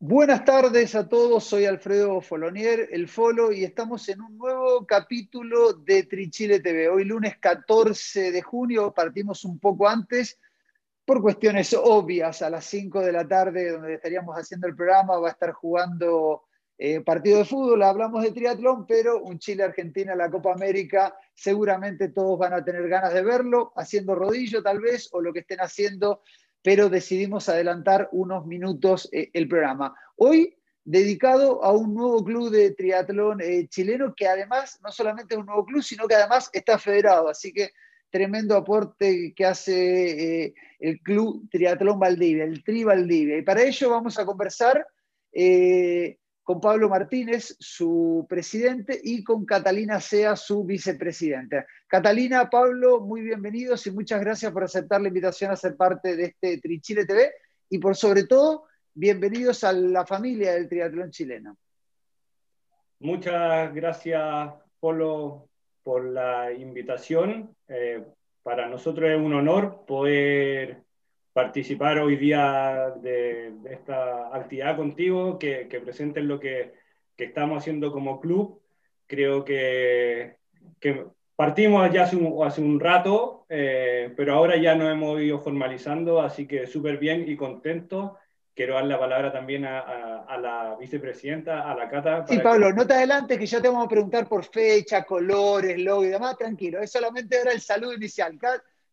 Buenas tardes a todos, soy Alfredo Folonier, el Folo, y estamos en un nuevo capítulo de Trichile TV. Hoy lunes 14 de junio, partimos un poco antes por cuestiones obvias, a las 5 de la tarde, donde estaríamos haciendo el programa, va a estar jugando eh, partido de fútbol, hablamos de triatlón, pero un Chile-Argentina en la Copa América, seguramente todos van a tener ganas de verlo, haciendo rodillo tal vez, o lo que estén haciendo pero decidimos adelantar unos minutos eh, el programa. Hoy dedicado a un nuevo club de triatlón eh, chileno que además no solamente es un nuevo club, sino que además está federado. Así que tremendo aporte que hace eh, el Club Triatlón Valdivia, el Tri Valdivia. Y para ello vamos a conversar con Pablo Martínez, su presidente, y con Catalina Sea, su vicepresidenta. Catalina, Pablo, muy bienvenidos y muchas gracias por aceptar la invitación a ser parte de este Trichile TV y por sobre todo, bienvenidos a la familia del triatlón chileno. Muchas gracias, Polo, por la invitación. Eh, para nosotros es un honor poder participar hoy día de, esta actividad contigo, que, que presenten lo que, que, estamos haciendo como club. Creo que, que partimos ya hace un, hace un rato, eh, pero ahora ya nos hemos ido formalizando, así que súper bien y contento. Quiero dar la palabra también a, a, la vicepresidenta, a la Cata. Sí, Pablo, no te adelantes que ya te vamos a preguntar por fecha, colores, logo y demás. Tranquilo, es solamente ahora el saludo inicial.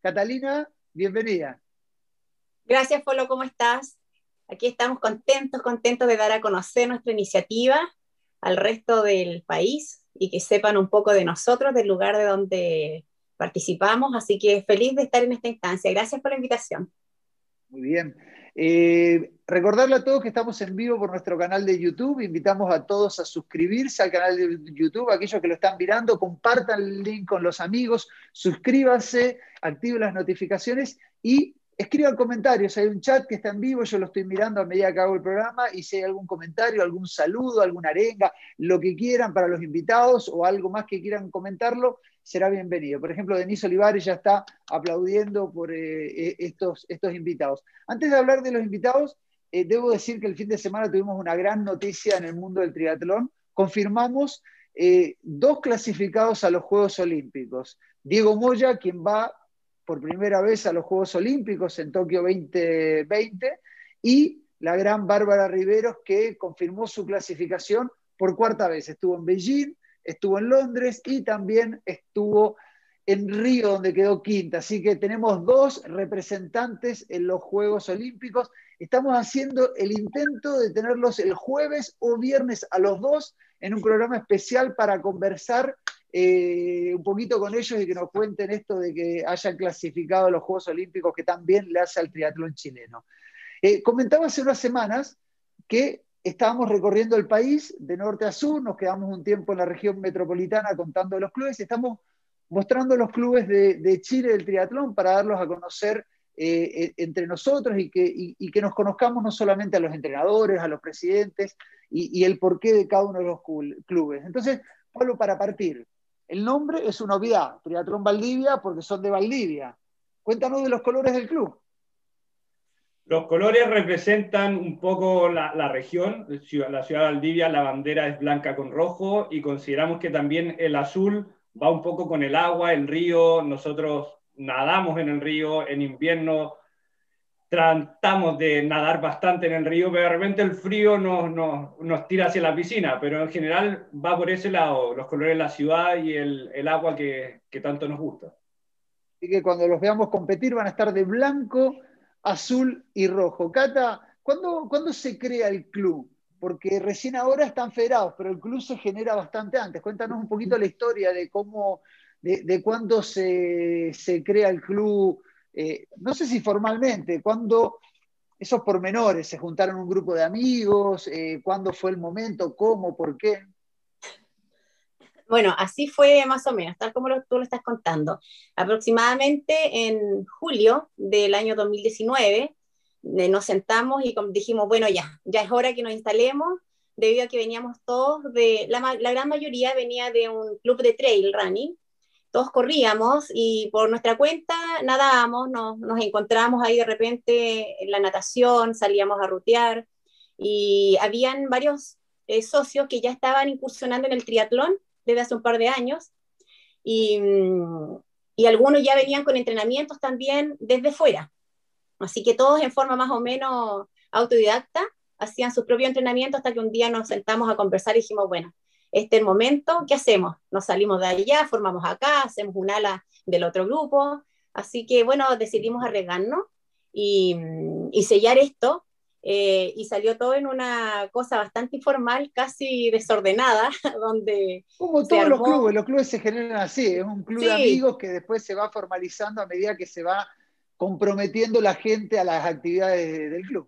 Catalina, bienvenida. Gracias, Polo, ¿cómo estás? Aquí estamos contentos, contentos de dar a conocer nuestra iniciativa al resto del país y que sepan un poco de nosotros, del lugar de donde participamos. Así que feliz de estar en esta instancia. Gracias por la invitación. Muy bien. Eh, recordarle a todos que estamos en vivo por nuestro canal de YouTube. Invitamos a todos a suscribirse al canal de YouTube. Aquellos que lo están mirando, compartan el link con los amigos, suscríbanse, activen las notificaciones y escriban comentarios, hay un chat que está en vivo, yo lo estoy mirando a medida que hago el programa y si hay algún comentario, algún saludo, alguna arenga, lo que quieran para los invitados o algo más que quieran comentarlo, será bienvenido. Por ejemplo, Denise Olivares ya está aplaudiendo por eh, eh, estos, estos invitados. Antes de hablar de los invitados, eh, debo decir que el fin de semana tuvimos una gran noticia en el mundo del triatlón. Confirmamos dos clasificados a los Juegos Olímpicos. Diego Moya, quien va por primera vez a los Juegos Olímpicos en Tokio 2020 y la gran Bárbara Riveros que confirmó su clasificación por cuarta vez. Estuvo en Beijing, estuvo en Londres y también estuvo en Río, donde quedó quinta. Así que tenemos dos representantes en los Juegos Olímpicos. Estamos haciendo el intento de tenerlos el jueves o viernes a los dos en un programa especial para conversar eh, un poquito con ellos y que nos cuenten esto de que hayan clasificado los Juegos Olímpicos que también le hace al triatlón chileno. Eh, comentaba hace unas semanas que estábamos recorriendo el país de norte a sur, nos quedamos un tiempo en la región metropolitana contando los clubes, estamos mostrando los clubes de, Chile del triatlón para darlos a conocer eh, entre nosotros y que, que, nos conozcamos no solamente a los entrenadores, a los presidentes y, y, el porqué de cada uno de los clubes. Entonces, Pablo, para partir, el nombre es una obviedad, Triatlón Valdivia, porque son de Valdivia. Cuéntanos de los colores del club. Los colores representan un poco la, región, la ciudad de Valdivia, la bandera es blanca con rojo y consideramos que también el azul va un poco con el agua, el río, nosotros nadamos en el río, en invierno tratamos de nadar bastante en el río, pero de repente el frío nos, nos, nos, tira hacia la piscina, pero en general va por ese lado, los colores de la ciudad y el, el agua que, que, tanto nos gusta. Y que cuando los veamos competir van a estar de blanco, azul y rojo. Cata, ¿cuándo, ¿cuándo se crea el club? Porque recién ahora están federados, pero el club se genera bastante antes. Cuéntanos un poquito la historia de cómo, de, de cuándo se, se crea el club eh, no sé si formalmente, cuando esos pormenores, se juntaron un grupo de amigos, eh, cuándo fue el momento, cómo, por qué. Bueno, así fue más o menos, tal como tú lo estás contando. Aproximadamente en julio del año 2019 eh, nos sentamos y dijimos, bueno, ya, ya es hora que nos instalemos, debido a que veníamos todos de, la gran mayoría venía de un club de trail running, todos corríamos y por nuestra cuenta nadábamos, nos, nos encontramos ahí de repente en la natación, salíamos a rutear y habían varios eh, socios que ya estaban incursionando en el triatlón desde hace un par de años y, mm, y algunos ya venían con entrenamientos también desde fuera. Así que todos en forma más o menos autodidacta hacían sus propios entrenamientos hasta que un día nos sentamos a conversar y dijimos, bueno, este el momento, ¿qué hacemos? Nos salimos de allá, formamos acá, hacemos un ala del otro grupo. Así que bueno, decidimos arriesgarnos y, y sellar esto. Eh, y salió todo en una cosa bastante informal, casi desordenada, donde... Como todos los clubes, los clubes se generan así, es un club de amigos que después se va formalizando a medida que se va comprometiendo la gente a las actividades del club.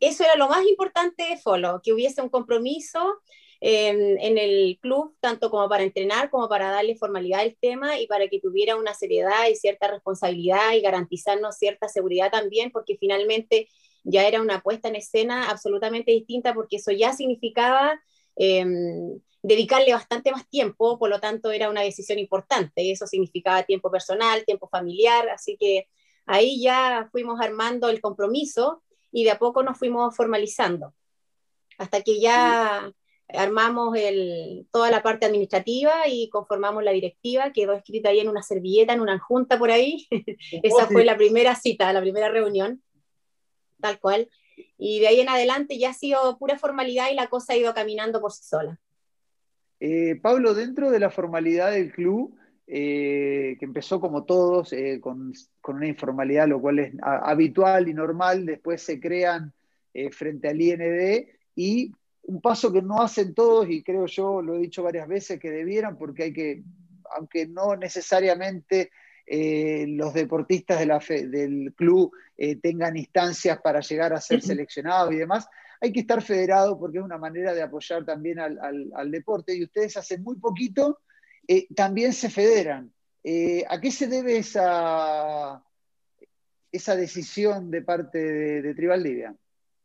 Eso era lo más importante de Follow, que hubiese un compromiso en, el club, tanto como para entrenar, como para darle formalidad al tema y para que tuviera una seriedad y cierta responsabilidad y garantizarnos cierta seguridad también, porque finalmente ya era una puesta en escena absolutamente distinta, porque eso ya significaba eh, dedicarle bastante más tiempo, por lo tanto era una decisión importante, eso significaba tiempo personal, tiempo familiar, así que ahí ya fuimos armando el compromiso y de a poco nos fuimos formalizando, hasta que ya armamos toda la parte administrativa y conformamos la directiva, quedó escrita ahí en una servilleta, en una junta por ahí. Esa fue la primera cita, la primera reunión, tal cual. Y de ahí en adelante ya ha sido pura formalidad y la cosa ha ido caminando por sí sola. Eh, Pablo, dentro de la formalidad del club, eh, que empezó como todos, eh, con, con, una informalidad, lo cual es habitual y normal, después se crean frente al IND y un paso que no hacen todos, y creo yo, lo he dicho varias veces, que debieran, porque hay que, aunque no necesariamente eh, los deportistas de la del club eh, tengan instancias para llegar a ser seleccionados y demás, hay que estar federado porque es una manera de apoyar también al, al, al deporte. Y ustedes hace muy poquito eh, también se federan. ¿A qué se debe esa, esa decisión de parte de, de Tribal Libia?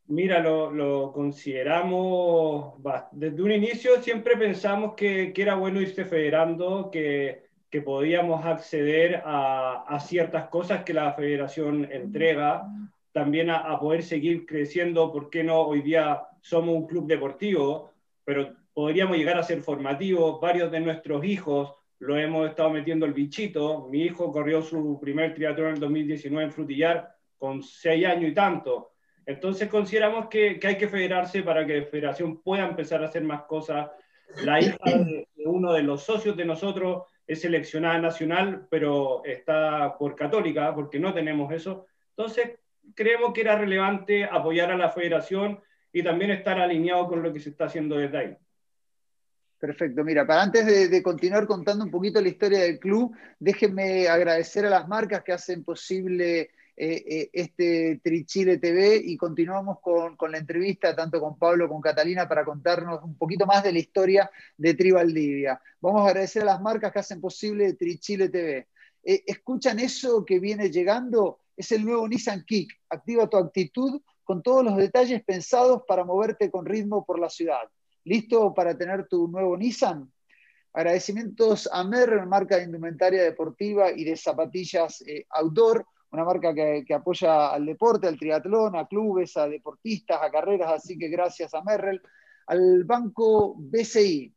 Mira, lo, lo, consideramos, desde un inicio siempre pensamos que, que era bueno irse federando, que, que podíamos acceder a, a, ciertas cosas que la federación entrega, también a, a, poder seguir creciendo, ¿por qué no? Hoy día somos un club deportivo, pero podríamos llegar a ser formativos, varios de nuestros hijos lo hemos estado metiendo el bichito, mi hijo corrió su primer triatlón en el 2019 en Frutillar con seis años y tanto, entonces consideramos que, que, hay que federarse para que la federación pueda empezar a hacer más cosas. La hija de uno de los socios de nosotros es seleccionada nacional, pero está por católica, porque no tenemos eso. Entonces creemos que era relevante apoyar a la federación y también estar alineado con lo que se está haciendo desde ahí. Perfecto, mira, para antes de, de, continuar contando un poquito la historia del club, déjenme agradecer a las marcas que hacen posible eh, eh, este Trichile TV y continuamos con, con, la entrevista tanto con Pablo como con Catalina para contarnos un poquito más de la historia de Tribaldivia. Vamos a agradecer a las marcas que hacen posible Trichile TV. Eh, ¿Escuchan eso que viene llegando? Es el nuevo Nissan Kick. Activa tu actitud con todos los detalles pensados para moverte con ritmo por la ciudad. ¿Listo para tener tu nuevo Nissan? Agradecimientos a Merrell, marca de indumentaria deportiva y de zapatillas eh, outdoor una marca que, apoya al deporte, al triatlón, a clubes, a deportistas, a carreras, así que gracias a Merrell, al banco BCI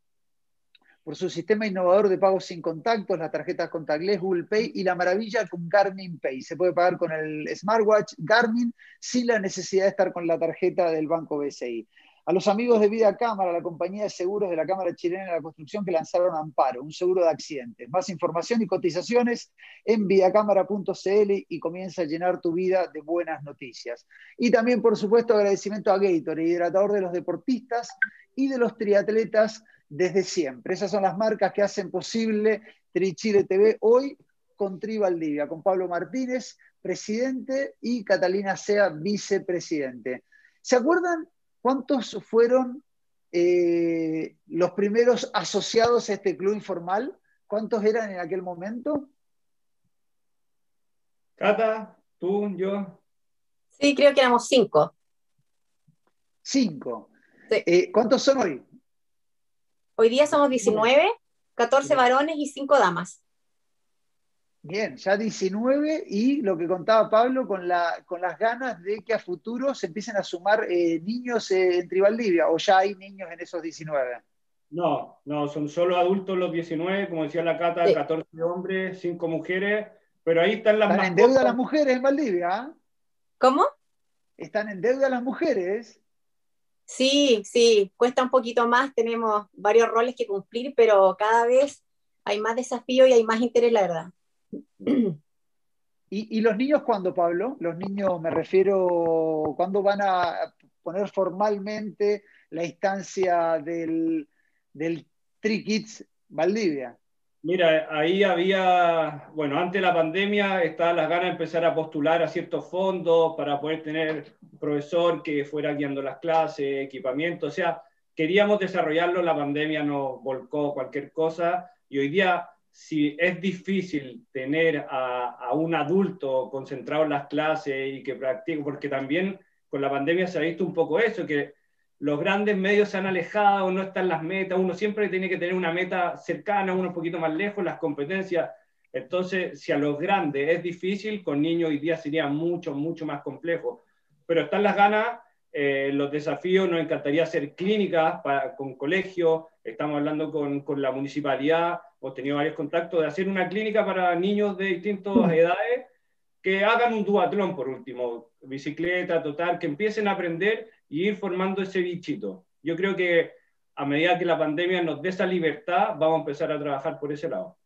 por su sistema innovador de pagos sin contactos, las tarjetas contactless, Google Pay y la maravilla con Garmin Pay. Se puede pagar con el smartwatch Garmin sin la necesidad de estar con la tarjeta del banco BCI a los amigos de Vida Cámara, la compañía de seguros de la Cámara Chilena de la Construcción que lanzaron Amparo, un seguro de accidentes. Más información y cotizaciones en vidacámara.cl y comienza a llenar tu vida de buenas noticias. Y también, por supuesto, agradecimiento a Gator, hidratador de los deportistas y de los triatletas desde siempre. Esas son las marcas que hacen posible Trichile TV hoy con Tri Valdivia, con Pablo Martínez, presidente, y Catalina Sea, vicepresidente. ¿Se acuerdan ¿Cuántos fueron eh, los primeros asociados a este club informal? ¿Cuántos eran en aquel momento? Cata, tú, yo. Sí, creo que éramos cinco. Cinco. Sí. Eh, ¿Cuántos son hoy? Hoy día somos 19, 14 varones y 5 damas. Bien, ya 19 y lo que contaba Pablo con, la, con las ganas de que a futuro se empiecen a sumar eh, niños eh, en Tribaldivia, o ya hay niños en esos 19. No, no, son solo adultos los 19, como decía la Cata, 14 hombres, 5 mujeres, pero ahí están las ¿Están en deuda las mujeres en Valdivia? ¿ah? ¿Cómo? ¿Están en deuda las mujeres? Sí, sí, cuesta un poquito más, tenemos varios roles que cumplir, pero cada vez hay más desafío y hay más interés, la verdad. ¿Y, los niños cuándo, Pablo? Los niños, me refiero, ¿cuándo van a poner formalmente la instancia del, del Kids Valdivia? Mira, ahí había, bueno, antes de la pandemia estaban las ganas de empezar a postular a ciertos fondos para poder tener un profesor que fuera guiando las clases, equipamiento, o sea, queríamos desarrollarlo, la pandemia nos volcó cualquier cosa y hoy día si es difícil tener a, un adulto concentrado en las clases y que practique, porque también con la pandemia se ha visto un poco eso, que los grandes medios se han alejado, no están las metas, uno siempre tiene que tener una meta cercana, uno un poquito más lejos, las competencias. Entonces, si a los grandes es difícil, con niños hoy día sería mucho, mucho más complejo. Pero están las ganas, eh, los desafíos, nos encantaría hacer clínicas para, con colegios, estamos hablando con, con la municipalidad, hemos tenido varios contactos de hacer una clínica para niños de distintas mm. edades que hagan un duatlón por último, bicicleta, total, que empiecen a aprender y ir formando ese bichito. Yo creo que a medida que la pandemia nos dé esa libertad, vamos a empezar a trabajar por ese lado.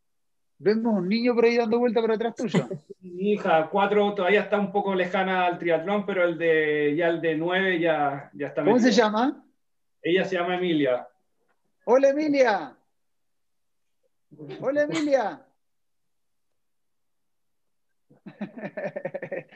Vemos un niño por ahí dando vuelta por atrás tuyo. Mi hija, cuatro, todavía está un poco lejana al triatlón, pero el de ya el de nueve ya, ya está. ¿Cómo se llama? Ella se llama Emilia. Hola Emilia. Hola Emilia.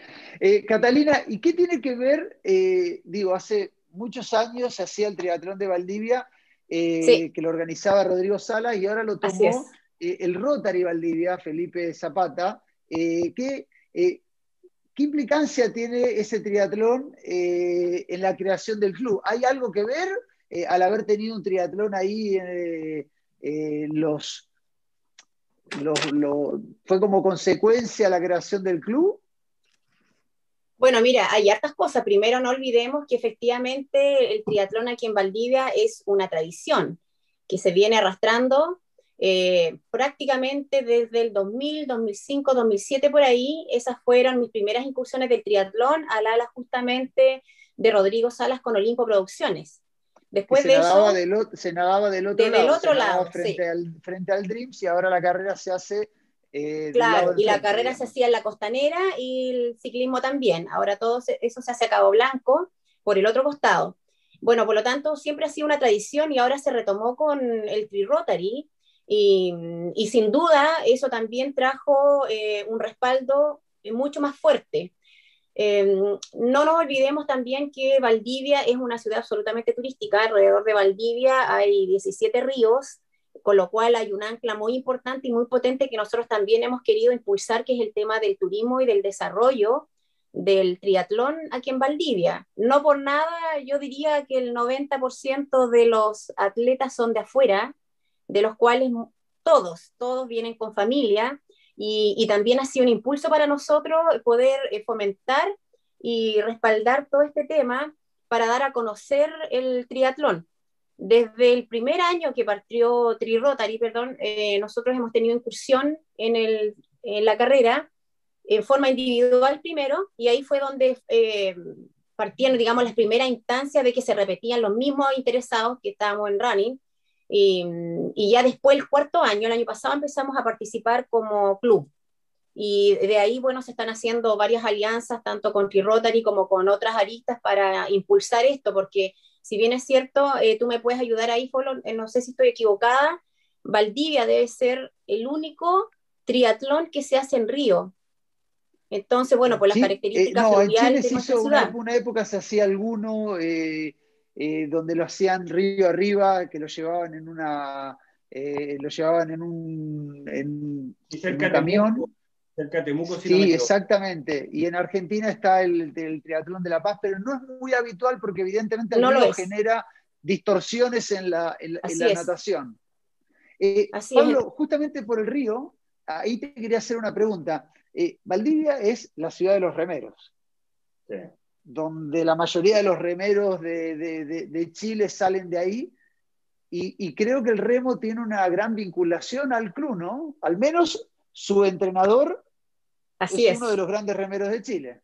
Eh, Catalina, ¿y qué tiene que ver? Eh, digo, hace muchos años se hacía el triatlón de Valdivia, eh, que lo organizaba Rodrigo Sala, y ahora lo tomó el Rotary Valdivia, Felipe Zapata. ¿qué, ¿Qué implicancia tiene ese triatlón en la creación del club? ¿Hay algo que ver al haber tenido un triatlón ahí en los ¿Fue como consecuencia la creación del club? Bueno, mira, hay hartas cosas. Primero, no olvidemos que efectivamente el triatlón aquí en Valdivia es una tradición que se viene arrastrando eh, prácticamente desde el 2000, 2005, 2007 por ahí. Esas fueron mis primeras incursiones del triatlón al ala justamente de Rodrigo Salas con Olimpo Producciones. Después se de nadaba eso. Del, se nadaba del otro lado. otro lado frente, al, frente al Dreams y ahora la carrera se hace. Eh, claro, y la carrera se hacía en la costanera y el ciclismo también. Ahora todo eso se hace a Cabo Blanco por el otro costado. Bueno, por lo tanto, siempre ha sido una tradición y ahora se retomó con el Tri Rotary. Y, y sin duda, eso también trajo eh, un respaldo mucho más fuerte Em, no nos olvidemos también que Valdivia es una ciudad absolutamente turística. Alrededor de Valdivia hay 17 ríos, con lo cual hay un ancla muy importante y muy potente que nosotros también hemos querido impulsar, que es el tema del turismo y del desarrollo del triatlón aquí en Valdivia. No por nada, yo diría que el 90% de los atletas son de afuera, de los cuales todos, todos vienen con familia y, también ha sido un impulso para nosotros poder eh, fomentar y respaldar todo este tema para dar a conocer el triatlón. Desde el primer año que partió Tri Rotary, perdón, eh, nosotros hemos tenido incursión en, el, en, la carrera en forma individual primero, y ahí fue donde eh, partieron, digamos, las primeras instancias de que se repetían los mismos interesados que estábamos en running, y, ya después, el cuarto año, el año pasado, empezamos a participar como club. Y de ahí, bueno, se están haciendo varias alianzas, tanto con T-Rotary como con otras aristas para impulsar esto, porque si bien es cierto, eh, tú me puedes ayudar ahí, Folo, eh, no sé si estoy equivocada, Valdivia debe ser el único triatlón que se hace en Río. Entonces, bueno, por las características eh, no, en Chile se hizo una, una, época se hacía alguno, eh, donde lo hacían río arriba, que lo llevaban en una eh, lo llevaban en un, en, camión. cerca de Temuco, sí, exactamente. Y en Argentina está el, Triatlón de la Paz, pero no es muy habitual porque evidentemente el río genera distorsiones en la, en, la natación. Eh, Pablo, justamente por el río, ahí te quería hacer una pregunta. Eh, Valdivia es la ciudad de los remeros, donde la mayoría de los remeros de, Chile salen de ahí, y, creo que el remo tiene una gran vinculación al club, ¿no? Al menos su entrenador Así es, uno de los grandes remeros de Chile.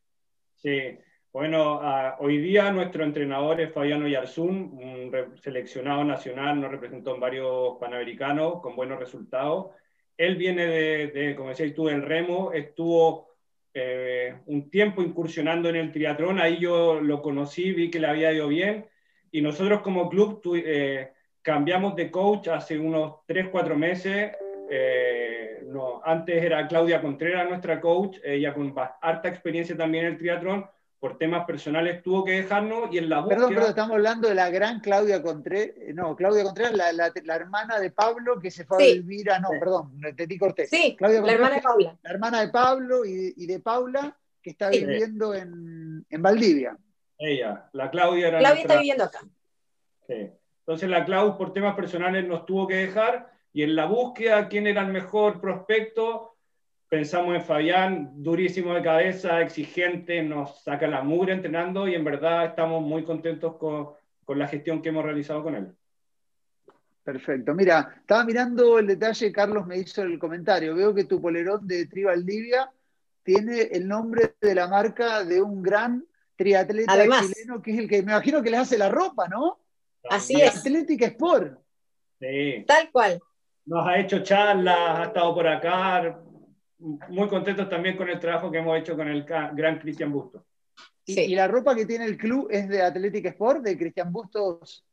Sí, bueno, ah, hoy día nuestro entrenador es Fabiano Yarzún, un seleccionado nacional, nos representó en varios panamericanos con buenos resultados. Él viene de, como decías tú, del remo, estuvo eh, un tiempo incursionando en el triatlón, ahí yo lo conocí, vi que le había ido bien, y nosotros como club eh, cambiamos de coach hace unos 3, 4 meses. Eh, antes era Claudia Contreras nuestra coach, ella con harta experiencia también en el triatlón, por temas personales tuvo que dejarnos y en la búsqueda... Perdón, pero estamos hablando de la gran Claudia Contreras, no, Claudia Contreras, la, la, hermana de Pablo que se fue a vivir a, no, perdón, Teti Cortés. Sí, Claudia la hermana de Paula. La hermana de Pablo y, y de Paula que está viviendo en, en, Valdivia. Ella, la Claudia era Claudia está viviendo acá. Sí. Entonces la Claudia por temas personales nos tuvo que dejar y en la búsqueda quién era el mejor prospecto pensamos en Fabián, durísimo de cabeza, exigente, nos saca la mugre entrenando y en verdad estamos muy contentos con, con la gestión que hemos realizado con él. Perfecto. Mira, estaba mirando el detalle, Carlos me hizo el comentario. Veo que tu polerón de Tribal Libia tiene el nombre de la marca de un gran triatleta chileno que es el que me imagino que les hace la ropa, ¿no? Así es. Atlética Sport. Sí. Tal cual. Nos ha hecho charlas, ha estado por acá, muy contentos también con el trabajo que hemos hecho con el gran Cristian Bustos. ¿Y, la ropa que tiene el club es de Athletic Sport, de Cristian Bustos?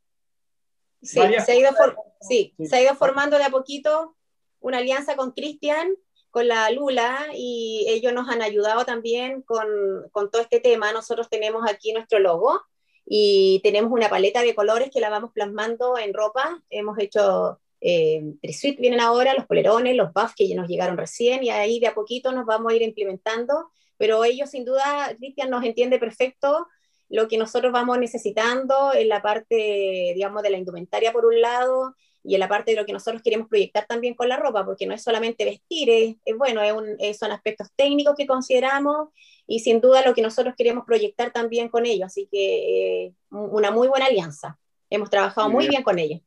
Sí, se ha, ido sí, se ha ido formando de a poquito una alianza con Cristian, con la Lula, y ellos nos han ayudado también con, con todo este tema. Nosotros tenemos aquí nuestro logo y tenemos una paleta de colores que la vamos plasmando en ropa. Hemos hecho eh, suite vienen ahora, los polerones, los buffs que ya nos llegaron recién y ahí de a poquito nos vamos a ir implementando, pero ellos sin duda, Cristian nos entiende perfecto lo que nosotros vamos necesitando en la parte, digamos, de la indumentaria por un lado y en la parte de lo que nosotros queremos proyectar también con la ropa, porque no es solamente vestir, es, bueno, es son aspectos técnicos que consideramos y sin duda lo que nosotros queremos proyectar también con ellos, así que eh, una muy buena alianza. Hemos trabajado muy bien con ellos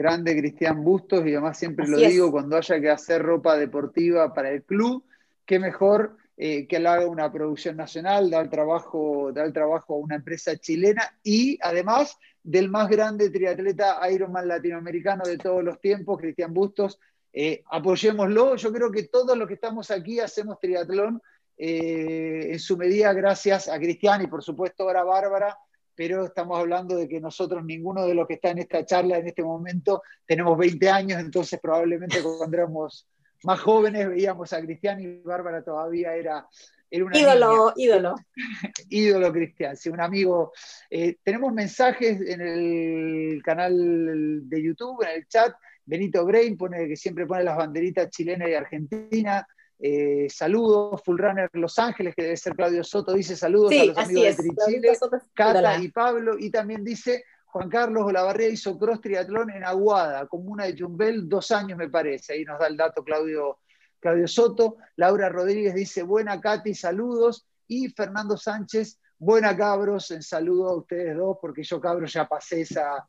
grande Cristian Bustos, y además siempre lo digo, cuando haya que hacer ropa deportiva para el club, qué mejor eh, que haga una producción nacional, dar trabajo, dar trabajo a una empresa chilena y además del más grande triatleta Ironman latinoamericano de todos los tiempos, Cristian Bustos. Eh, apoyémoslo, yo creo que todos los que estamos aquí hacemos triatlón eh, en su medida gracias a Cristian y por supuesto ahora a Bárbara, pero estamos hablando de que nosotros, ninguno de los que está en esta charla en este momento, tenemos 20 años, entonces probablemente cuando éramos más jóvenes veíamos a Cristian y Bárbara todavía era, era una ídolo, ídolo. ídolo Cristian, sí, un amigo. Eh, tenemos mensajes en el canal de YouTube, en el chat. Benito Brain pone que siempre pone las banderitas chilena y argentina. Eh, saludos, Full Runner Los Ángeles, que debe ser Claudio Soto, dice saludos a los amigos de Trichile, Cata y Pablo, y también dice Juan Carlos Olavarría hizo cross triatlón en Aguada, comuna de Jumbel, dos años me parece, ahí nos da el dato Claudio, Claudio Soto, Laura Rodríguez dice buena Katy, saludos, y Fernando Sánchez, buena cabros, en saludo a ustedes dos, porque yo cabros ya pasé esa,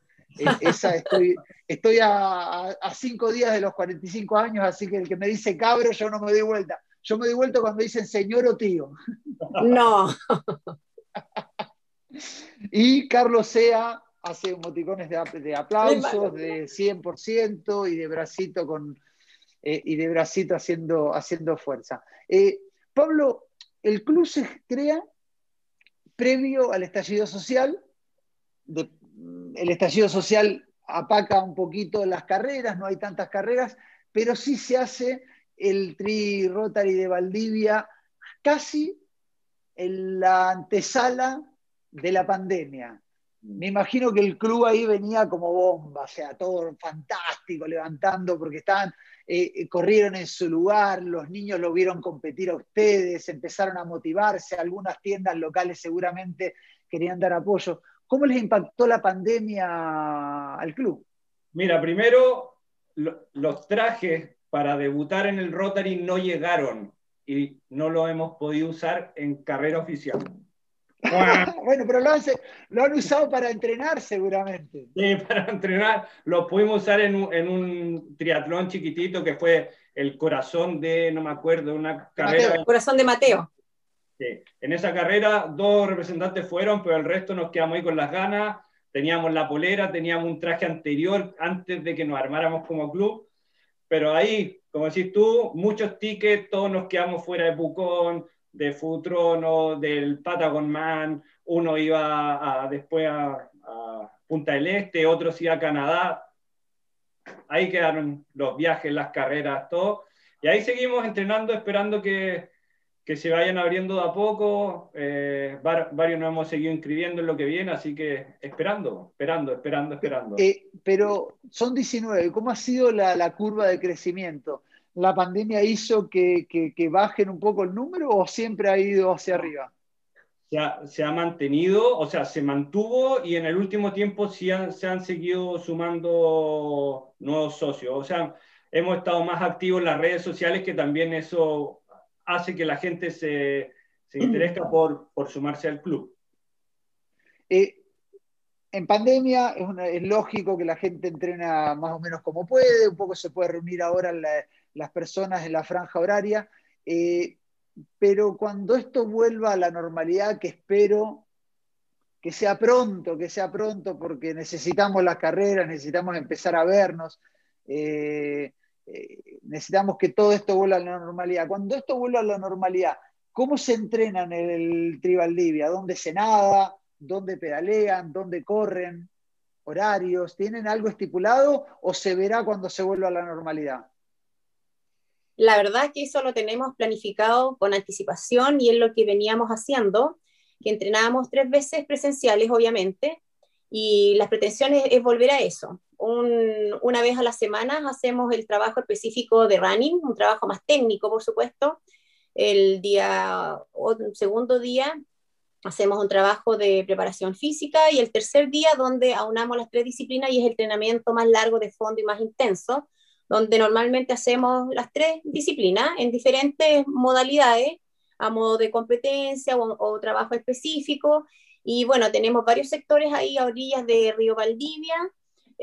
esa estoy, estoy a, cinco días de los 45 años, así que el que me dice cabro, yo no me doy vuelta. Yo me doy vuelta cuando dicen señor o tío. No. y Carlos Sea hace emoticones de, de aplausos, de 100% y de bracito con eh, y de bracito haciendo, haciendo fuerza. Eh, Pablo, el club se crea previo al estallido social, de, el estallido social apaca un poquito las carreras, no hay tantas carreras, pero sí se hace el Tri Rotary de Valdivia casi en la antesala de la pandemia. Me imagino que el club ahí venía como bomba, o sea, todo fantástico, levantando, porque estaban, eh, eh, corrieron en su lugar, los niños lo vieron competir a ustedes, empezaron a motivarse, algunas tiendas locales seguramente querían dar apoyo. ¿Cómo les impactó la pandemia al club? Mira, primero los trajes para debutar en el Rotary no llegaron y no lo hemos podido usar en carrera oficial. bueno, pero lo han, lo han, usado para entrenar seguramente. Sí, para entrenar. Lo pudimos usar en un, en un, triatlón chiquitito que fue el corazón de, no me acuerdo, una carrera. El corazón de Mateo. En esa carrera dos representantes fueron, pero el resto nos quedamos ahí con las ganas. Teníamos la polera, teníamos un traje anterior antes de que nos armáramos como club. Pero ahí, como decís tú, muchos tickets, todos nos quedamos fuera de Pucón, de Futrono, del Patagon Man, uno iba a, después a, Punta del Este, otros iba a Canadá. Ahí quedaron los viajes, las carreras, todo. Y ahí seguimos entrenando, esperando que, que se vayan abriendo de a poco. Eh, varios nos hemos seguido inscribiendo en lo que viene, así que esperando, esperando, esperando, esperando. Eh, pero son 19, ¿cómo ha sido la, la curva de crecimiento? la pandemia hizo que, bajen un poco el número o siempre ha ido hacia arriba? Se ha, mantenido, o sea, se mantuvo y en el último tiempo sí se han seguido sumando nuevos socios. O sea, hemos estado más activos en las redes sociales que también eso hace que la gente se, se interese por, sumarse al club. Eh, en pandemia es, es, lógico que la gente entrena más o menos como puede, un poco se puede reunir ahora la, las personas en la franja horaria, eh, pero cuando esto vuelva a la normalidad, que espero que sea pronto, que sea pronto, porque necesitamos las carreras, necesitamos empezar a vernos, eh, eh, necesitamos que todo esto vuelva a la normalidad. Cuando esto vuelva a la normalidad, ¿cómo se entrenan en el Tribal Libia? ¿Dónde se nada? ¿Dónde pedalean? ¿Dónde corren? ¿Horarios? ¿Tienen algo estipulado o se verá cuando se vuelva a la normalidad? La verdad es que eso lo tenemos planificado con anticipación y es lo que veníamos haciendo, que entrenábamos tres veces presenciales, obviamente, y las pretensiones es volver a eso. Una vez a la semana hacemos el trabajo específico de running, un trabajo más técnico, por supuesto. El día, o segundo día hacemos un trabajo de preparación física y el tercer día donde aunamos las tres disciplinas y es el entrenamiento más largo de fondo y más intenso, donde normalmente hacemos las tres disciplinas en diferentes modalidades, a modo de competencia o, trabajo específico. Y bueno, tenemos varios sectores ahí a orillas de Río Valdivia,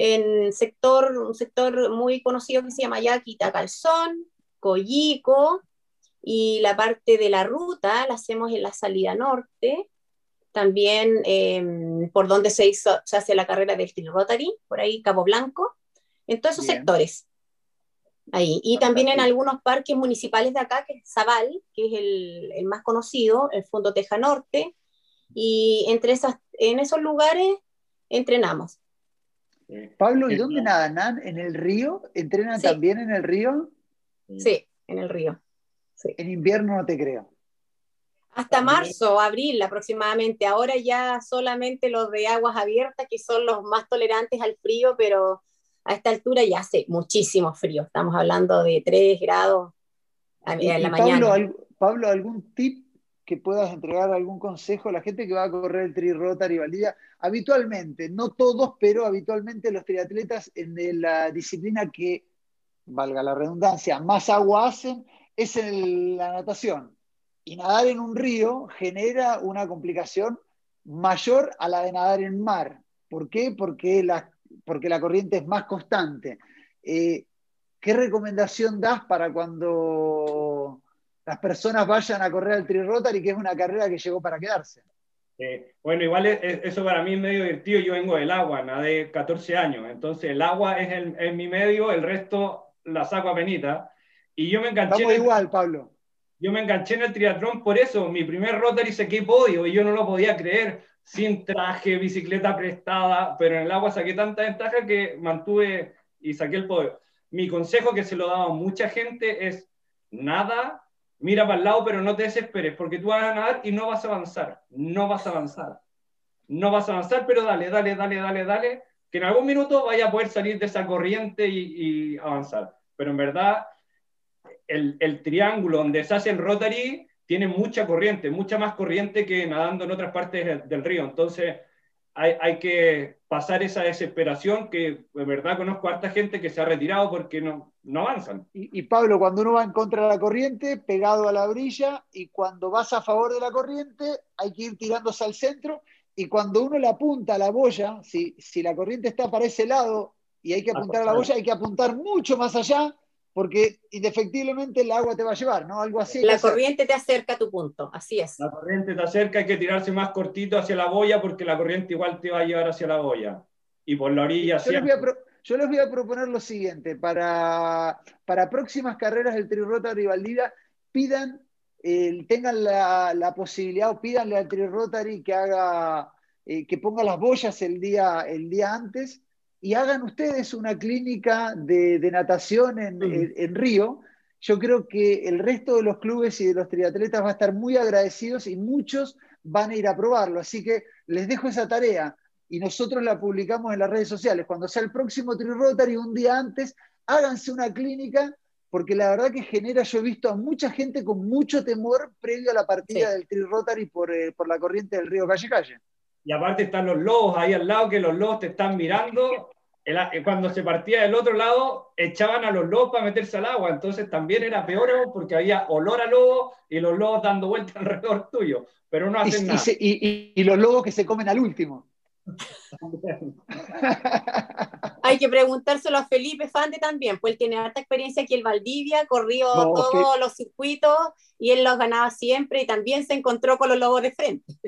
en sector, un sector muy conocido que se llama Yaquita Calzón, Coyico, y la parte de la ruta la hacemos en la salida norte, también em, por donde se, hizo, se hace la carrera del Steel Rotary, por ahí Cabo Blanco, en todos esos sectores. Ahí. Y también en algunos parques municipales de acá, que es Zabal, que es el, el más conocido, el Fondo Teja Norte, y entre esas, en esos lugares entrenamos. Pablo, ¿y dónde nadan? ¿En el río? ¿Entrenan también en el río? Sí, en el río. En invierno no te creo. Hasta marzo, abril aproximadamente. Ahora ya solamente los de aguas abiertas, que son los más tolerantes al frío, pero a esta altura ya hace muchísimo frío, estamos hablando de 3 grados en la mañana. Pablo, ¿algún tip que puedas entregar, algún consejo a la gente que va a correr el Tri Rotary Valdivia? Habitualmente, no todos, pero habitualmente los triatletas en la disciplina que, valga la redundancia, más agua hacen, es en la natación. Y nadar en un río genera una complicación mayor a la de nadar en mar. ¿Por qué? Porque las porque la corriente es más constante. Eh, ¿Qué recomendación das para cuando las personas vayan a correr al Tri Rotary, que es una carrera que llegó para quedarse? bueno, igual eso para mí es medio divertido. Yo vengo del agua, nadé 14 años, entonces el agua es, el, mi medio, el resto la saco a penita. Y yo me enganché. Estamos igual, Pablo. Yo me enganché en el triatlón por eso. Mi primer Rotary saqué podio y yo no lo podía creer sin traje, bicicleta prestada, pero en el agua saqué tanta ventaja que mantuve y saqué el podio. Mi consejo que se lo daba a mucha gente es nada, mira para el lado, pero no te desesperes, porque tú vas a nadar y no vas a avanzar, no vas a avanzar. No vas a avanzar, pero dale, dale, dale, dale, dale, que en algún minuto vaya a poder salir de esa corriente y, y avanzar. Pero en verdad, el, el, triángulo donde se hace el rotary tiene mucha corriente, mucha más corriente que nadando en otras partes del río. Entonces, hay, hay, que pasar esa desesperación que de verdad conozco a harta gente que se ha retirado porque no, no avanzan. Y, y, Pablo, cuando uno va en contra de la corriente, pegado a la brilla, y cuando vas a favor de la corriente, hay que ir tirándose al centro, y cuando uno le apunta a la boya, si, si la corriente está para ese lado y hay que apuntar a la boya, hay que apuntar mucho más allá porque indefectiblemente el agua te va a llevar, ¿no? Algo así. La corriente te acerca a tu punto, así es. La corriente te acerca, hay que tirarse más cortito hacia la boya porque la corriente igual te va a llevar hacia la boya. Y por la orilla yo les, voy a yo les voy a proponer lo siguiente, para, para próximas carreras del Tri Rotary Valdivia, pidan, eh, tengan la, la, posibilidad o pídanle al Tri Rotary que haga, eh, que ponga las boyas el día, el día antes y hagan ustedes una clínica de, de natación en, en, en, Río, yo creo que el resto de los clubes y de los triatletas va a estar muy agradecidos y muchos van a ir a probarlo. Así que les dejo esa tarea y nosotros la publicamos en las redes sociales. Cuando sea el próximo Tri Rotary, un día antes, háganse una clínica, porque la verdad que genera, yo he visto a mucha gente con mucho temor previo a la partida sí. del Tri Rotary por, eh, por la corriente del río Calle Calle y aparte están los lobos ahí al lado, que los lobos te están mirando. Cuando se partía del otro lado, echaban a los lobos para meterse al agua, entonces también era peor porque había olor a lobo y los lobos dando vueltas alrededor tuyo, pero no hacen y, nada. Y, se, y, y, los lobos que se comen al último. Hay que preguntárselo a Felipe Fante también, pues él tiene harta experiencia aquí en Valdivia, corrió no, todos que... los circuitos y él los ganaba siempre y también se encontró con los lobos de frente.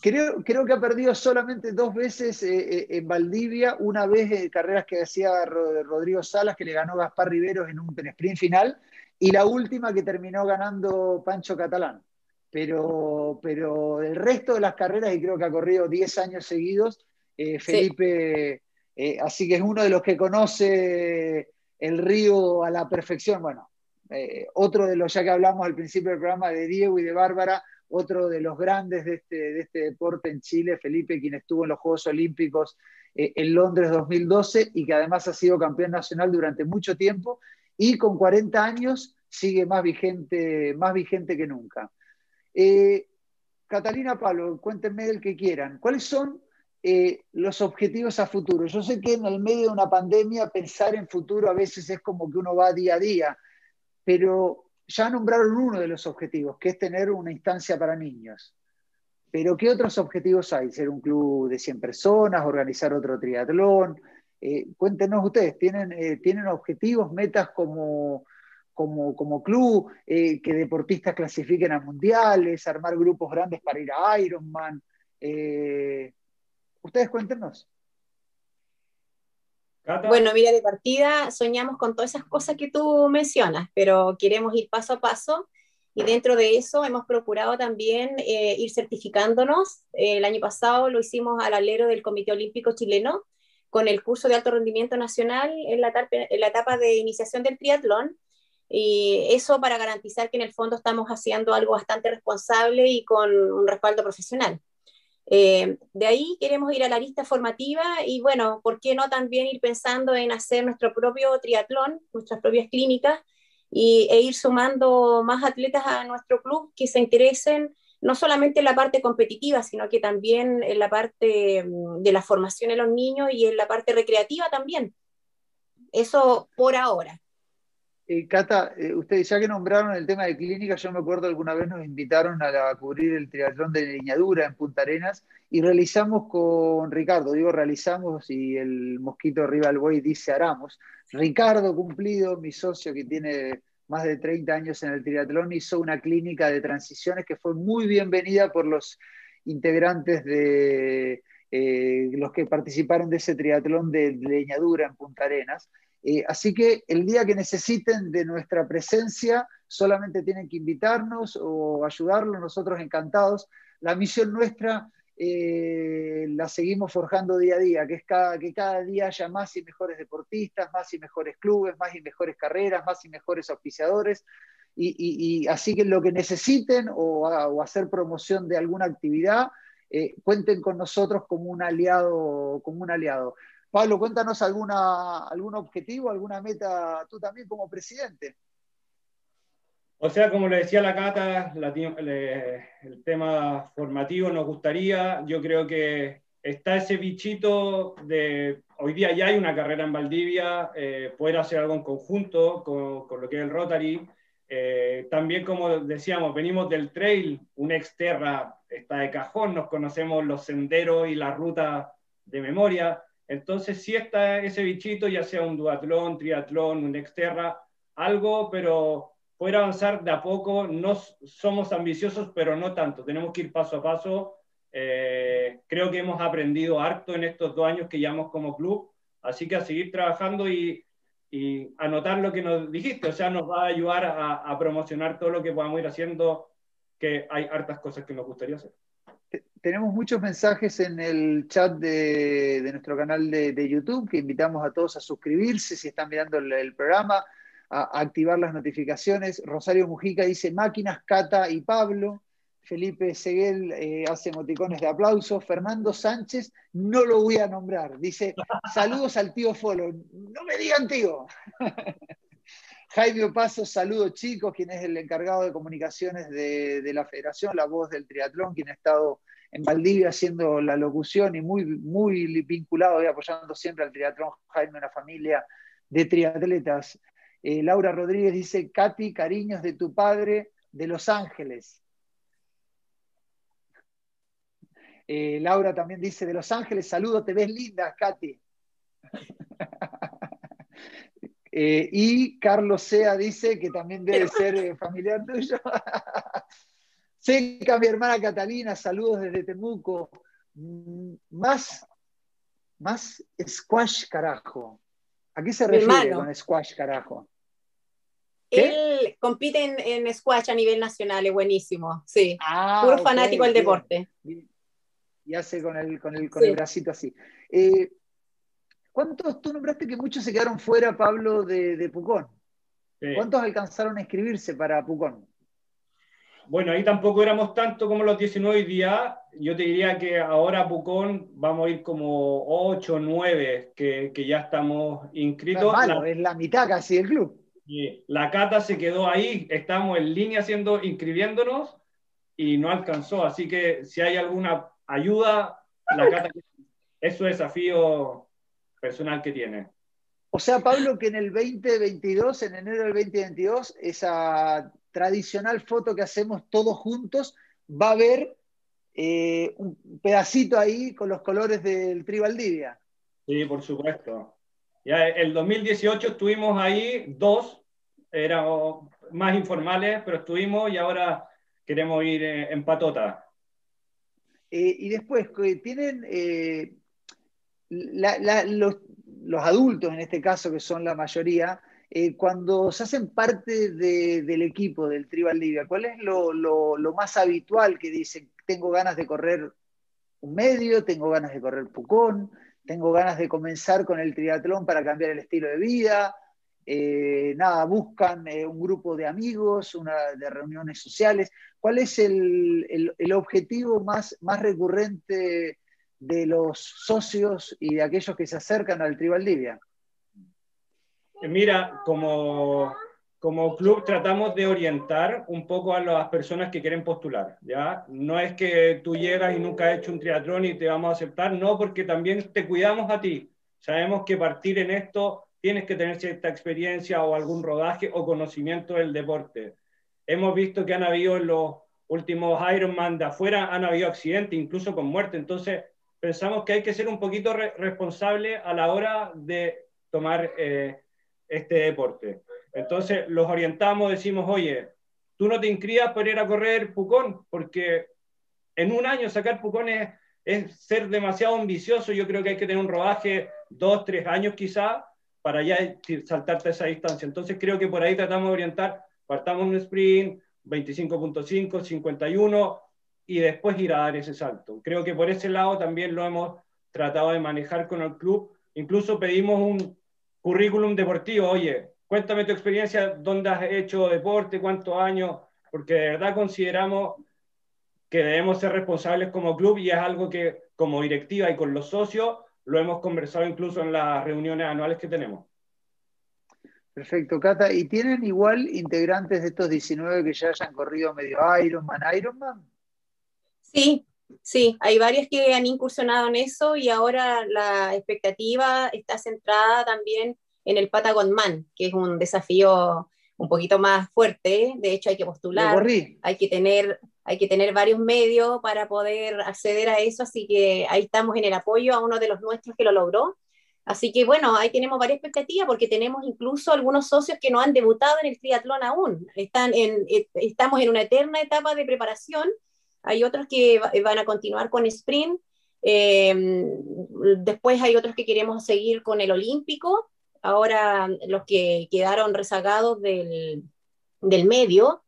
Creo, creo, que ha perdido solamente dos veces eh, en Valdivia, una vez en carreras que hacía Rodrigo Salas, que le ganó Gaspar Riveros en un sprint final, y la última que terminó ganando Pancho Catalán. Pero, pero el resto de las carreras, y creo que ha corrido 10 años seguidos, eh, Felipe, sí. eh, así que es uno de los que conoce el río a la perfección. Bueno, eh, otro de los, ya que hablamos al principio del programa de Diego y de Bárbara, otro de los grandes de este, de este deporte en Chile, Felipe, quien estuvo en los Juegos Olímpicos eh, en Londres 2012 y que además ha sido campeón nacional durante mucho tiempo y con 40 años sigue más vigente, más vigente que nunca. Eh, Catalina Pablo, cuéntenme del que quieran. ¿Cuáles son eh, los objetivos a futuro? Yo sé que en el medio de una pandemia pensar en futuro a veces es como que uno va día a día, pero ya nombraron uno de los objetivos, que es tener una instancia para niños. Pero ¿qué otros objetivos hay? ¿Ser un club de 100 personas? ¿Organizar otro triatlón? Eh, cuéntenos ustedes, ¿tienen, eh, ¿tienen objetivos, metas como, como, como club, eh, que deportistas clasifiquen a mundiales, armar grupos grandes para ir a Ironman? Ustedes cuéntenos. Bueno, mira, de partida soñamos con todas esas cosas que tú mencionas, pero queremos ir paso a paso y dentro de eso hemos procurado también eh, ir certificándonos. Eh, el año pasado lo hicimos al alero del Comité Olímpico Chileno con el curso de alto rendimiento nacional en la, en la etapa de iniciación del triatlón. Y eso para garantizar que en el fondo estamos haciendo algo bastante responsable y con un respaldo profesional. Eh, de ahí queremos ir a la lista formativa y bueno, ¿por qué no también ir pensando en hacer nuestro propio triatlón, nuestras propias clínicas y, e ir sumando más atletas a nuestro club que se interesen no solamente en la parte competitiva, sino que también en la parte mm, de la formación de los niños y en la parte recreativa también. Eso por ahora. Eh, Cata, eh, ustedes ya que nombraron el tema de clínica, yo me acuerdo alguna vez nos invitaron a, cubrir el triatlón de Leñadura en Punta Arenas y realizamos con Ricardo, digo realizamos y el mosquito Rival Boy dice haramos. Ricardo Cumplido, mi socio que tiene más de 30 años en el triatlón, hizo una clínica de transiciones que fue muy bienvenida por los integrantes de eh, los que participaron de ese triatlón de Leñadura en Punta Arenas. Eh, así que el día que necesiten de nuestra presencia, solamente tienen que invitarnos o ayudarlos, nosotros encantados. La misión nuestra eh, la seguimos forjando día a día, que es cada, que cada día haya más y mejores deportistas, más y mejores clubes, más y mejores carreras, más y mejores auspiciadores. Y, así que lo que necesiten o, o hacer promoción de alguna actividad, eh, cuenten con nosotros como un aliado, como un aliado. Pablo, cuéntanos alguna, algún objetivo, alguna meta tú también como presidente. O sea, como le decía la Cata, el tema formativo nos gustaría. Yo creo que está ese bichito de, hoy día ya hay una carrera en Valdivia, eh, poder hacer algo en conjunto con, con lo que es el Rotary. Eh, también, como decíamos, venimos del trail, un exterra está de cajón, nos conocemos los senderos y la ruta de memoria. Entonces, sí está ese bichito, ya sea un duatlón, triatlón, un exterra, algo, pero poder avanzar de a poco. No somos ambiciosos, pero no tanto. Tenemos que ir paso a paso. Eh, creo que hemos aprendido harto en estos dos años que llevamos como club, así que a seguir trabajando y, y anotar lo que nos dijiste, o sea, nos va a ayudar a, a, promocionar todo lo que podamos ir haciendo, que hay hartas cosas que nos gustaría hacer. Tenemos muchos mensajes en el chat de, nuestro canal de, YouTube, que invitamos a todos a suscribirse si están mirando el, programa, a, a, activar las notificaciones. Rosario Mujica dice máquinas, Cata y Pablo. Felipe Seguel eh, hace emoticones de aplauso. Fernando Sánchez, no lo voy a nombrar. Dice, saludos al tío Folo. No me digan tío. Jaime Opaso, saludos chicos, quien es el encargado de comunicaciones de, la federación, la voz del triatlón, quien ha estado en Valdivia haciendo la locución y muy, muy vinculado y apoyando siempre al triatlón. Jaime, una familia de triatletas. Eh, Laura Rodríguez dice, Katy, cariños de tu padre de Los Ángeles. Eh, Laura también dice, de Los Ángeles, saludos, te ves linda, Katy. eh, y Carlos Sea dice que también debe ser eh, familiar tuyo. Seca, mi hermana Catalina, saludos desde Temuco. Mm, más, más squash, carajo. ¿A qué se refiere con squash, carajo? Él compite en, en, squash a nivel nacional, es buenísimo, sí. Ah, Puro okay, fanático del deporte. Y hace con el, con el, con sí. el bracito así. Eh, ¿Cuántos, tú nombraste que muchos se quedaron fuera, Pablo, de, de Pucón? Sí. ¿Cuántos alcanzaron a inscribirse para Pucón? Bueno, ahí tampoco éramos tanto como los 19 días. Yo te diría que ahora Pucón vamos a ir como 8 o 9 que, que, ya estamos inscritos. No es, malo, la, es la mitad casi del club. La Cata se quedó ahí, estamos en línea haciendo, inscribiéndonos y no alcanzó. Así que si hay alguna ayuda la cata, es su desafío personal que tiene. O sea, Pablo, que en el 2022, en enero del 2022, esa tradicional foto que hacemos todos juntos, va a haber eh, un pedacito ahí con los colores del Tri Valdivia. Sí, por supuesto. Ya el 2018 estuvimos ahí dos, eran más informales, pero estuvimos y ahora queremos ir en patota. Eh, y después, tienen eh, los, adultos, en este caso, que son la mayoría, eh, cuando se hacen parte de, del equipo del Tribal Libia, ¿cuál es lo, más habitual que dicen? Tengo ganas de correr un medio, tengo ganas de correr Pucón, tengo ganas de comenzar con el triatlón para cambiar el estilo de vida. Eh, nada, buscan eh, un grupo de amigos, una de reuniones sociales. ¿Cuál es el, el, el, objetivo más, más recurrente de los socios y de aquellos que se acercan al Tribal Libia? Mira, como, como club tratamos de orientar un poco a las personas que quieren postular, ¿ya? No es que tú llegas y nunca has hecho un triatlón y te vamos a aceptar, no, porque también te cuidamos a ti. Sabemos que partir en esto tienes que tener cierta experiencia o algún rodaje o conocimiento del deporte. Hemos visto que han habido en los últimos Ironman de afuera, han habido accidentes, incluso con muerte. Entonces, pensamos que hay que ser un poquito re responsable a la hora de tomar eh, este deporte. Entonces, los orientamos, decimos, oye, tú no te inscribas por ir a correr Pucón, porque en un año sacar Pucón es, es ser demasiado ambicioso. Yo creo que hay que tener un rodaje dos, tres años quizá para ya saltarte esa distancia. Entonces creo que por ahí tratamos de orientar, partamos un sprint, 25.5, 51 y después ir a dar ese salto. Creo que por ese lado también lo hemos tratado de manejar con el club. Incluso pedimos un currículum deportivo, oye, cuéntame tu experiencia, dónde has hecho deporte, cuántos años, porque de verdad consideramos que debemos ser responsables como club y es algo que como directiva y con los socios lo hemos conversado incluso en las reuniones anuales que tenemos. Perfecto, Cata. ¿Y tienen igual integrantes de estos 19 que ya hayan corrido medio Ironman, Ironman? Sí, Sí, hay varios que han incursionado en eso y ahora la expectativa está centrada también en el Patagon Man, que es un desafío un poquito más fuerte. De hecho, hay que postular, hay que tener, hay que tener varios medios para poder acceder a eso, así que ahí estamos en el apoyo a uno de los nuestros que lo logró. Así que bueno, ahí tenemos varias expectativas porque tenemos incluso algunos socios que no han debutado en el triatlón aún. Están en, eh, estamos en una eterna etapa de preparación. Hay otros que van a continuar con sprint. Eh, después hay otros que queremos seguir con el olímpico ahora los que quedaron rezagados del, del medio,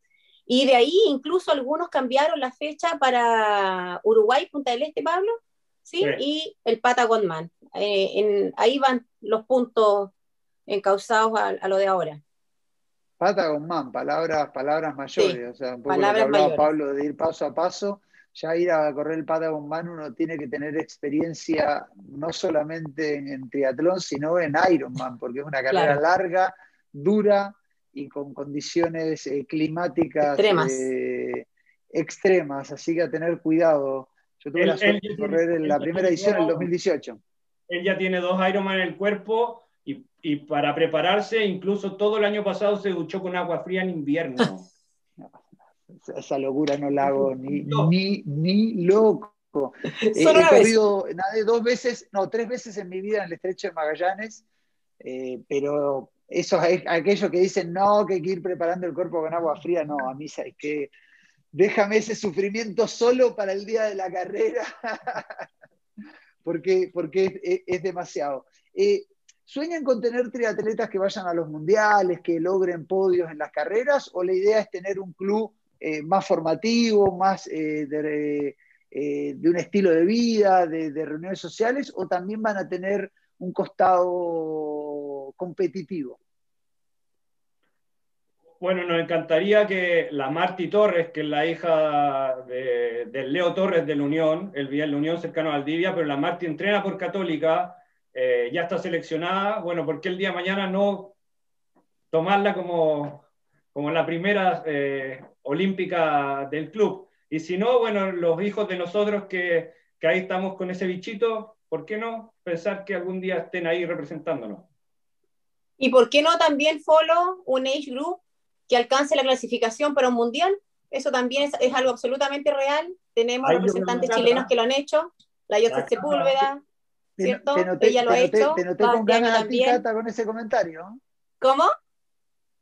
y de ahí incluso algunos cambiaron la fecha para Uruguay, Punta del Este, Pablo, ¿sí? y el Man. Eh, en, ahí van los puntos encausados a, lo de ahora. Patagon Man, palabras, palabras mayores, o sea, un poco lo que hablaba Pablo de ir paso a paso ya ir a correr el Patagon Man uno tiene que tener experiencia no solamente en, triatlón, sino en Ironman, porque es una carrera larga, dura y con condiciones eh, climáticas eh, extremas. así que a tener cuidado. Yo tuve la suerte de correr en la primera edición en el 2018. Él ya tiene dos Ironman en el cuerpo y, para prepararse, incluso todo el año pasado se duchó con agua fría en invierno. esa locura no la hago ni, ni, ni loco. Eh, he corrido, nadé dos veces, no, tres veces en mi vida en el estrecho de Magallanes, eh, pero eso es aquello que dicen, no, que hay que ir preparando el cuerpo con agua fría, no, a mí es que déjame ese sufrimiento solo para el día de la carrera, porque, porque es, demasiado. Eh, ¿Sueñan con tener triatletas que vayan a los mundiales, que logren podios en las carreras, o la idea es tener un club eh, más formativo, más eh, eh, de, un estilo de vida, de, reuniones sociales, o también van a tener un costado competitivo? Bueno, nos encantaría que la Marti Torres, que es la hija de, Leo Torres de la Unión, el vía de la Unión cercano a Valdivia, pero la Marti entrena por Católica, ya está seleccionada. Bueno, ¿por qué el día de mañana no tomarla como, como la primera olímpica del club. Y si no, bueno, los hijos de nosotros que, que ahí estamos con ese bichito, ¿por qué no pensar que algún día estén ahí representándonos? ¿Y por qué no también follow un age group que alcance la clasificación para un mundial? Eso también es, algo absolutamente real. Tenemos representantes chilenos que lo han hecho, la José Sepúlveda, ¿cierto? Ella lo ha hecho. Te noté con ganas a ti, con ese comentario. ¿Cómo?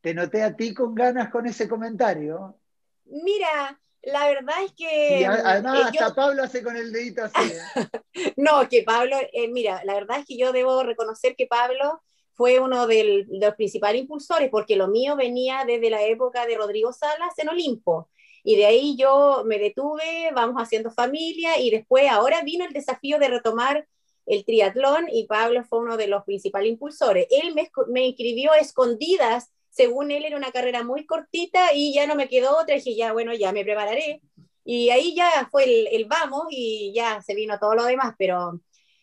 Te noté a ti con ganas con ese comentario. Mira, la verdad es que... además, eh, hasta Pablo hace con el dedito así. ¿eh? no, que Pablo, eh, mira, la verdad es que yo debo reconocer que Pablo fue uno de los principales impulsores, porque lo mío venía desde la época de Rodrigo Salas en Olimpo. Y de ahí yo me detuve, vamos haciendo familia, y después ahora vino el desafío de retomar el triatlón y Pablo fue uno de los principales impulsores. Él me, me inscribió a escondidas según él era una carrera muy cortita y ya no me quedó otra, dije, ya, bueno, ya me prepararé. Y ahí ya fue el, vamos y ya se vino todo lo demás, pero,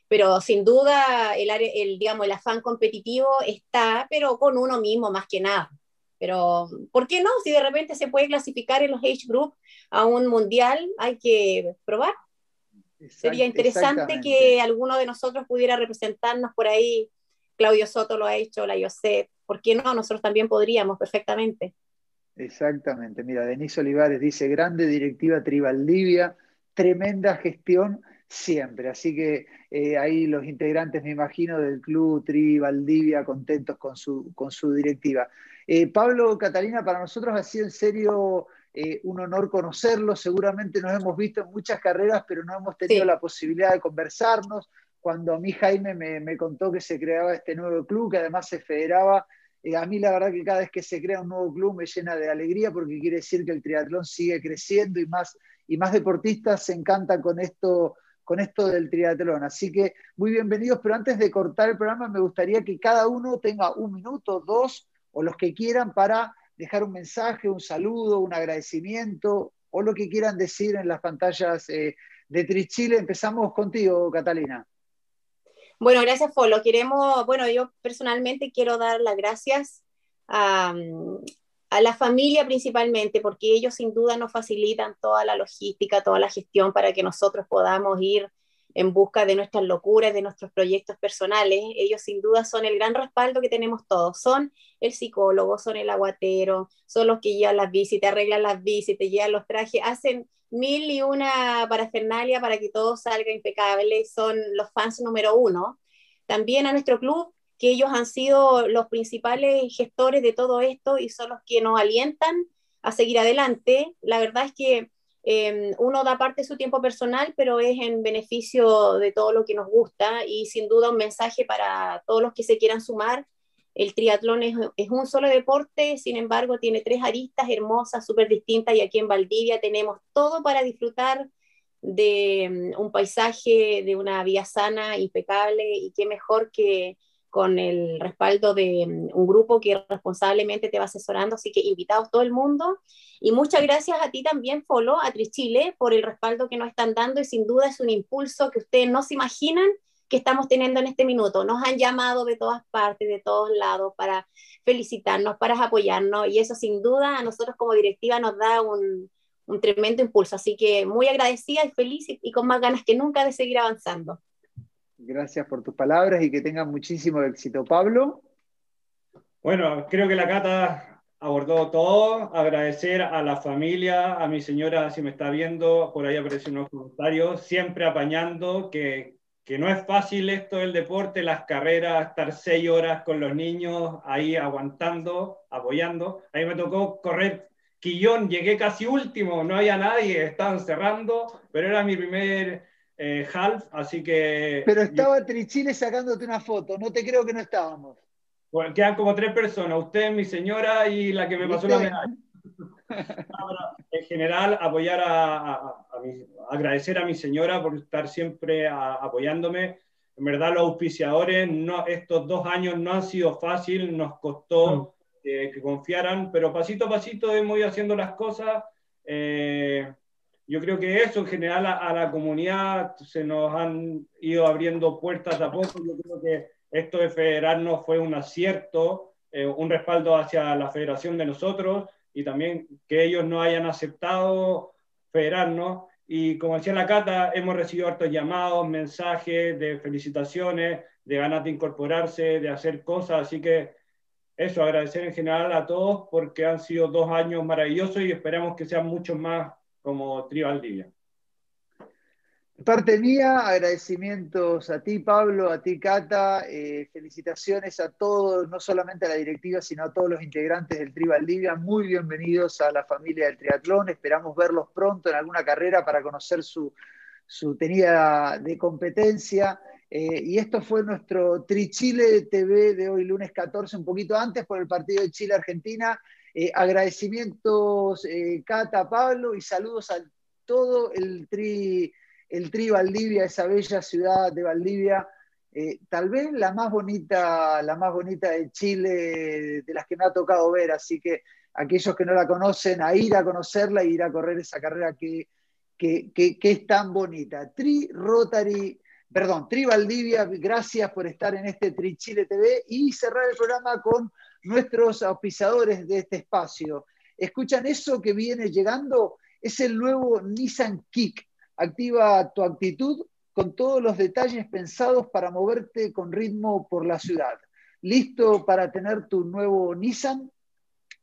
pero sin duda el, el, digamos, el afán competitivo está, pero con uno mismo más que nada. Pero, ¿por qué no? Si de repente se puede clasificar en los age group a un mundial, hay que probar. Sería interesante que alguno de nosotros pudiera representarnos por ahí. Claudio Soto lo ha hecho, la Yoset, ¿por qué no? Nosotros también podríamos perfectamente. Exactamente. Mira, Denise Olivares dice, grande directiva Tribaldivia, tremenda gestión siempre. Así que eh, ahí los integrantes, me imagino, del club Tribaldivia contentos con su, con su directiva. Eh, Pablo, Catalina, para nosotros ha sido en serio eh, un honor conocerlo. Seguramente nos hemos visto en muchas carreras, pero no hemos tenido la posibilidad de conversarnos. Cuando a mí Jaime me, me, contó que se creaba este nuevo club, que además se federaba eh, a mí la verdad que cada vez que se crea un nuevo club me llena de alegría porque quiere decir que el triatlón sigue creciendo y más, y más deportistas se encantan con esto, con esto del triatlón. Así que muy bienvenidos, pero antes de cortar el programa me gustaría que cada uno tenga un minuto, dos o los que quieran para dejar un mensaje, un saludo, un agradecimiento o lo que quieran decir en las pantallas eh, de Trichile. Empezamos contigo, Catalina. Bueno, gracias, Folo. Queremos, bueno, yo personalmente quiero dar las gracias a, a la familia principalmente, porque ellos sin duda nos facilitan toda la logística, toda la gestión para que nosotros podamos ir en busca de nuestras locuras, de nuestros proyectos personales. Ellos sin duda son el gran respaldo que tenemos todos. Son el psicólogo, son el aguatero, son los que llevan las visitas, arreglan las visitas, llevan los trajes, hacen mil y una parafernalia para que todo salga impecable. Son los fans número uno. También a nuestro club, que ellos han sido los principales gestores de todo esto y son los que nos alientan a seguir adelante. La verdad es que Em, uno da parte de su tiempo personal, pero es en beneficio de todo lo que nos gusta y sin duda un mensaje para todos los que se quieran sumar. El triatlón es, un solo deporte, sin embargo tiene tres aristas hermosas, súper distintas y aquí en Valdivia tenemos todo para disfrutar de em, un paisaje, de una vía sana, impecable y qué mejor que con el respaldo de mm, un grupo que responsablemente te va asesorando, así que invitados todo el mundo. Y muchas gracias a ti también, Folo, a Trichile, por el respaldo que nos están dando y sin duda es un impulso que ustedes no se imaginan que estamos teniendo en este minuto. Nos han llamado de todas partes, de todos lados, para felicitarnos, para apoyarnos y eso sin duda a nosotros como directiva nos da un, un tremendo impulso. Así que muy agradecida y feliz y con más ganas que nunca de seguir avanzando. Gracias por tus palabras y que tengan muchísimo éxito. Pablo. Bueno, creo que la Cata abordó todo. Agradecer a la familia, a mi señora, si me está viendo, por ahí aparecen comentarios, siempre apañando, que, que no es fácil esto del deporte, las carreras, estar seis horas con los niños ahí aguantando, apoyando. Ahí me tocó correr Quillón, llegué casi último, no había nadie, estaban cerrando, pero era mi primer eh, half, así que... Pero estaba Trichile sacándote una foto, no te creo que no estábamos. Bueno, quedan como tres personas, usted, mi señora y la que me pasó la medalla. en general, apoyar a, agradecer a mi señora por estar siempre apoyándome. En verdad, los auspiciadores, no, estos dos años no han sido fácil, nos costó eh, que confiaran, pero pasito a pasito hemos ido haciendo las cosas. Eh, yo creo que eso en general a, la comunidad se nos han ido abriendo puertas a poco. Yo creo que esto de federarnos fue un acierto, eh, un respaldo hacia la federación de nosotros y también que ellos no hayan aceptado federarnos. Y como decía la Cata, hemos recibido hartos llamados, mensajes de felicitaciones, de ganas de incorporarse, de hacer cosas. Así que eso, agradecer en general a todos porque han sido dos años maravillosos y esperamos que sean muchos más como Tribal Valdivia. parte mía, agradecimientos a ti, Pablo, a ti, Cata, eh, felicitaciones a todos, no solamente a la directiva, sino a todos los integrantes del Tribal Valdivia. Muy bienvenidos a la familia del triatlón. Esperamos verlos pronto en alguna carrera para conocer su, su tenida de competencia. Eh, y esto fue nuestro Trichile TV de hoy, lunes 14, un poquito antes por el partido de Chile-Argentina. Eh, agradecimientos, eh, Cata, Pablo, y saludos a todo el Tri, el tri Valdivia, esa bella ciudad de Valdivia, eh, tal vez la más bonita, la más bonita de Chile, de las que me ha tocado ver, así que aquellos que no la conocen, a ir a conocerla y ir a correr esa carrera que, que, que es tan bonita. Tri Rotary, perdón, Tri Valdivia, gracias por estar en este Tri Chile TV y cerrar el programa con nuestros auspiciadores de este espacio. ¿Escuchan eso que viene llegando? Es el nuevo Nissan Kick. Activa tu actitud con todos los detalles pensados para moverte con ritmo por la ciudad. ¿Listo para tener tu nuevo Nissan?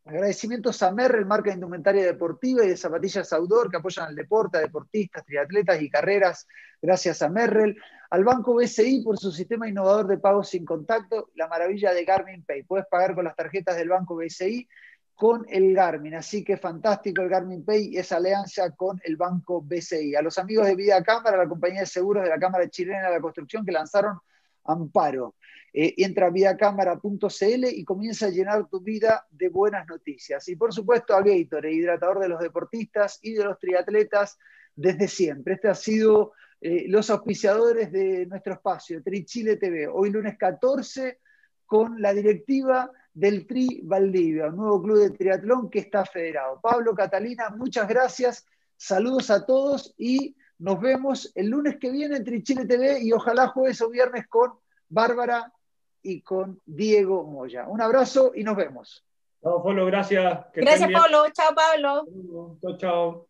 Agradecimientos a Merrell, marca de indumentaria deportiva y de zapatillas outdoor que apoyan al deporte, a deportistas, triatletas y carreras. Gracias a Merrell. Al Banco BCI por su sistema innovador de pagos sin contacto, la maravilla de Garmin Pay. Puedes pagar con las tarjetas del Banco BCI con el Garmin. Así que fantástico el Garmin Pay, esa alianza con el Banco BCI. A los amigos de Vida Cámara, la compañía de seguros de la Cámara Chilena de la Construcción que lanzaron Amparo. Eh, entra a vidacámara.cl y comienza a llenar tu vida de buenas noticias. Y por supuesto a Gator, hidratador de los deportistas y de los triatletas desde siempre. Este ha sido eh, los auspiciadores de nuestro espacio, Tri Chile TV. Hoy lunes 14 con la directiva del Tri Valdivia, un nuevo club de triatlón que está federado. Pablo, Catalina, muchas gracias. Saludos a todos y nos vemos el lunes que viene en Tri Chile TV y ojalá jueves o viernes con Bárbara y con Diego Moya. Un abrazo y nos vemos. Chao, Pablo, gracias. gracias, Pablo. Chao, Pablo. Chao, chao.